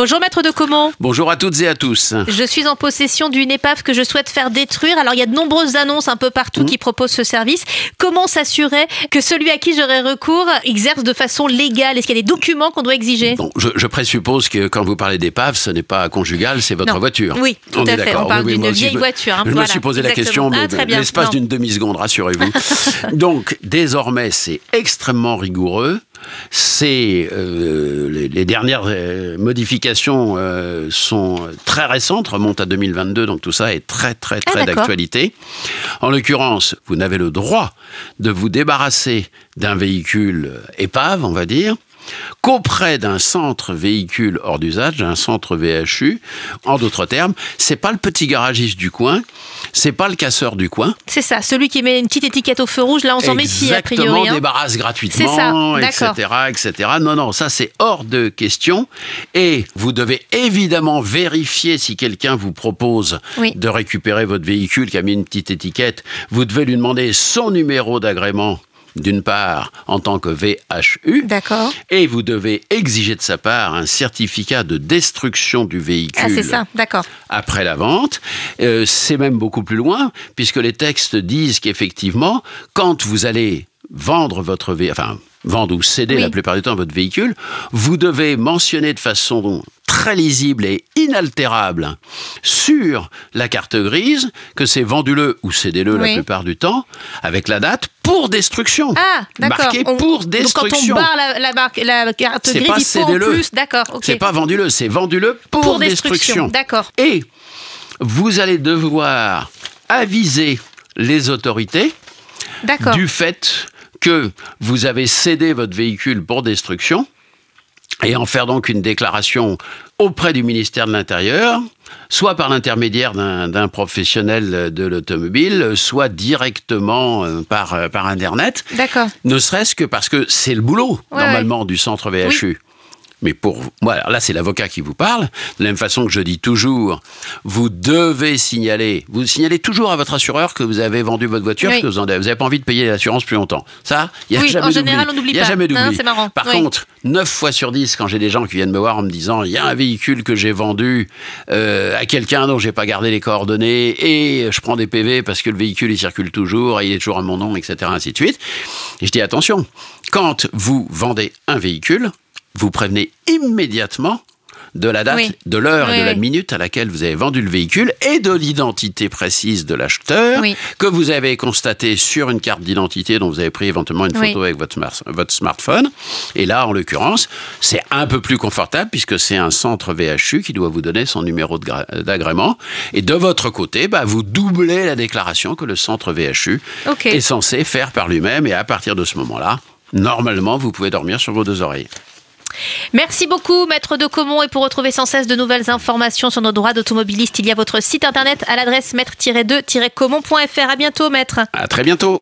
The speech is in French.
Bonjour maître de Comont. Bonjour à toutes et à tous. Je suis en possession d'une épave que je souhaite faire détruire. Alors il y a de nombreuses annonces un peu partout qui proposent ce service. Comment s'assurer que celui à qui j'aurai recours exerce de façon légale? Est-ce qu'il y a des documents qu'on doit exiger? Bon, je, je présuppose que quand vous parlez d'épave, ce n'est pas conjugal, c'est votre Non. voiture. Oui, tout On à est fait. d'accord. On parle Oui, d'une vieille voiture, hein. Je me Voilà, suis posé la question, Ah, mais bien. l'espace d'une demi-seconde, rassurez-vous. Donc, désormais, c'est extrêmement rigoureux. C'est euh, les, les dernières euh, modifications euh, sont très récentes, remontent à 2022, donc tout ça est très très Ah, très d'actualité. En l'occurrence, vous n'avez le droit de vous débarrasser d'un véhicule épave, on va dire, qu'auprès d'un centre véhicule hors d'usage, un centre VHU. En d'autres termes, c'est pas le petit garagiste du coin, c'est pas le casseur du coin. C'est ça, celui qui met une petite étiquette au feu rouge, là on s'en méfie a Exactement, priori. hein. débarrasse gratuitement, ça, etc., etc. Non, non, ça c'est hors de question. Et vous devez évidemment vérifier si quelqu'un vous propose Oui. de récupérer votre véhicule qui a mis une petite étiquette. Vous devez lui demander son numéro d'agrément. D'une part, en tant que VHU, D'accord. et vous devez exiger de sa part un certificat de destruction du véhicule Ah c'est ça, d'accord. après la vente. Euh, c'est même beaucoup plus loin, puisque les textes disent qu'effectivement, quand vous allez vendre votre véhicule, enfin, vendre ou céder Oui. la plupart du temps votre véhicule, vous devez mentionner de façon très lisible et inaltérable sur la carte grise que c'est vendu-le ou cédez-le Oui. la plupart du temps, avec la date pour destruction. Ah, d'accord. Marqué On- pour Donc quand destruction. on barre la, la, marque- la carte C'est grise, pas il faut en cédez-le. plus. D'accord. C'est pas vendu-le, c'est vendu-le pour, Pour destruction, destruction. d'accord. Et vous allez devoir aviser les autorités du fait que vous avez cédé votre véhicule pour destruction et en faire donc une déclaration auprès du ministère de l'Intérieur, soit par l'intermédiaire d'un professionnel de l'automobile, soit directement euh, par, euh, par Internet, D'accord. ne serait-ce que parce que c'est le boulot, Ouais, normalement, du centre VHU. Mais pour moi, alors là, c'est l'avocat qui vous parle. De la même façon que je dis toujours, vous devez signaler, vous signalez toujours à votre assureur que vous avez vendu votre voiture, Oui. que vous n'avez pas envie de payer l'assurance plus longtemps. Ça, il n'y a Oui, jamais en général, on n'oublie Il y a pas. jamais Non, marrant. Par Oui. contre, 9 fois sur 10, quand j'ai des gens qui viennent me voir en me disant il y a un véhicule que j'ai vendu euh, à quelqu'un dont j'ai pas gardé les coordonnées et je prends des PV parce que le véhicule il circule toujours et il est toujours à mon nom, etc. ainsi de suite. Et je dis attention, quand vous vendez un véhicule, vous prévenez immédiatement de la date, Oui. de l'heure et Oui, de la minute à laquelle vous avez vendu le véhicule et de l'identité précise de l'acheteur que vous avez constaté sur une carte d'identité dont vous avez pris éventuellement une photo avec votre, smart- votre smartphone. Et là, en l'occurrence, c'est un peu plus confortable puisque c'est un centre VHU qui doit vous donner son numéro d'agrément. Et de votre côté, bah, vous doublez la déclaration que le centre VHU est censé faire par lui-même. Et à partir de ce moment-là, normalement, vous pouvez dormir sur vos deux oreilles. Merci beaucoup, maître de Comont. Et pour retrouver sans cesse de nouvelles informations sur nos droits d'automobiliste, il y a votre site internet à l'adresse maître-2-comont.fr. À bientôt, maître. À très bientôt.